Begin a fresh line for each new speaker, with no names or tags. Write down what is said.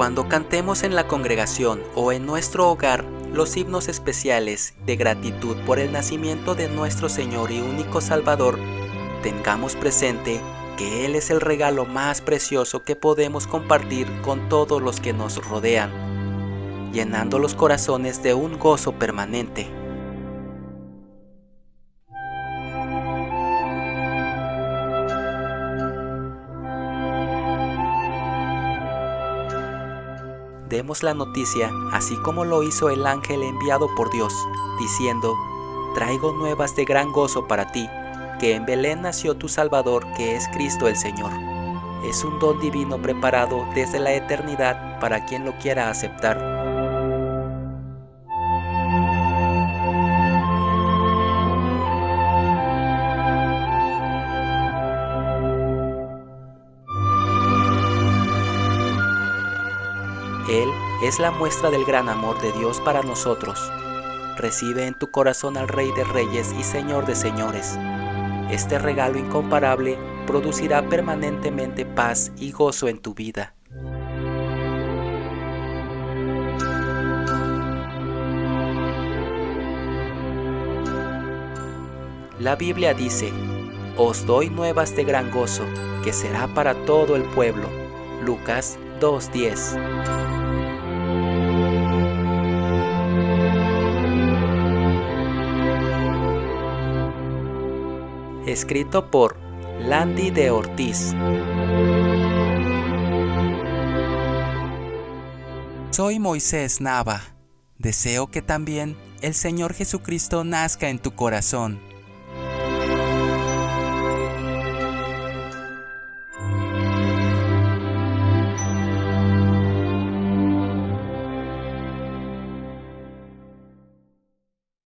Cuando cantemos en la congregación o en nuestro hogar los himnos especiales de gratitud por el nacimiento de nuestro Señor y único Salvador, tengamos presente que Él es el regalo más precioso que podemos compartir con todos los que nos rodean, llenando los corazones de un gozo permanente. Demos la noticia, así como lo hizo el ángel enviado por Dios, diciendo, Traigo nuevas de gran gozo para ti, que en Belén nació tu Salvador, que es Cristo el Señor. Es un don divino preparado desde la eternidad para quien lo quiera aceptar. Él es la muestra del gran amor de Dios para nosotros. Recibe en tu corazón al Rey de Reyes y Señor de Señores. Este regalo incomparable producirá permanentemente paz y gozo en tu vida. La Biblia dice, Os doy nuevas de gran gozo, que será para todo el pueblo. Lucas 2.10 escrito por Landy de Ortiz. Soy Moisés Nava. Deseo que también el Señor Jesucristo nazca en tu corazón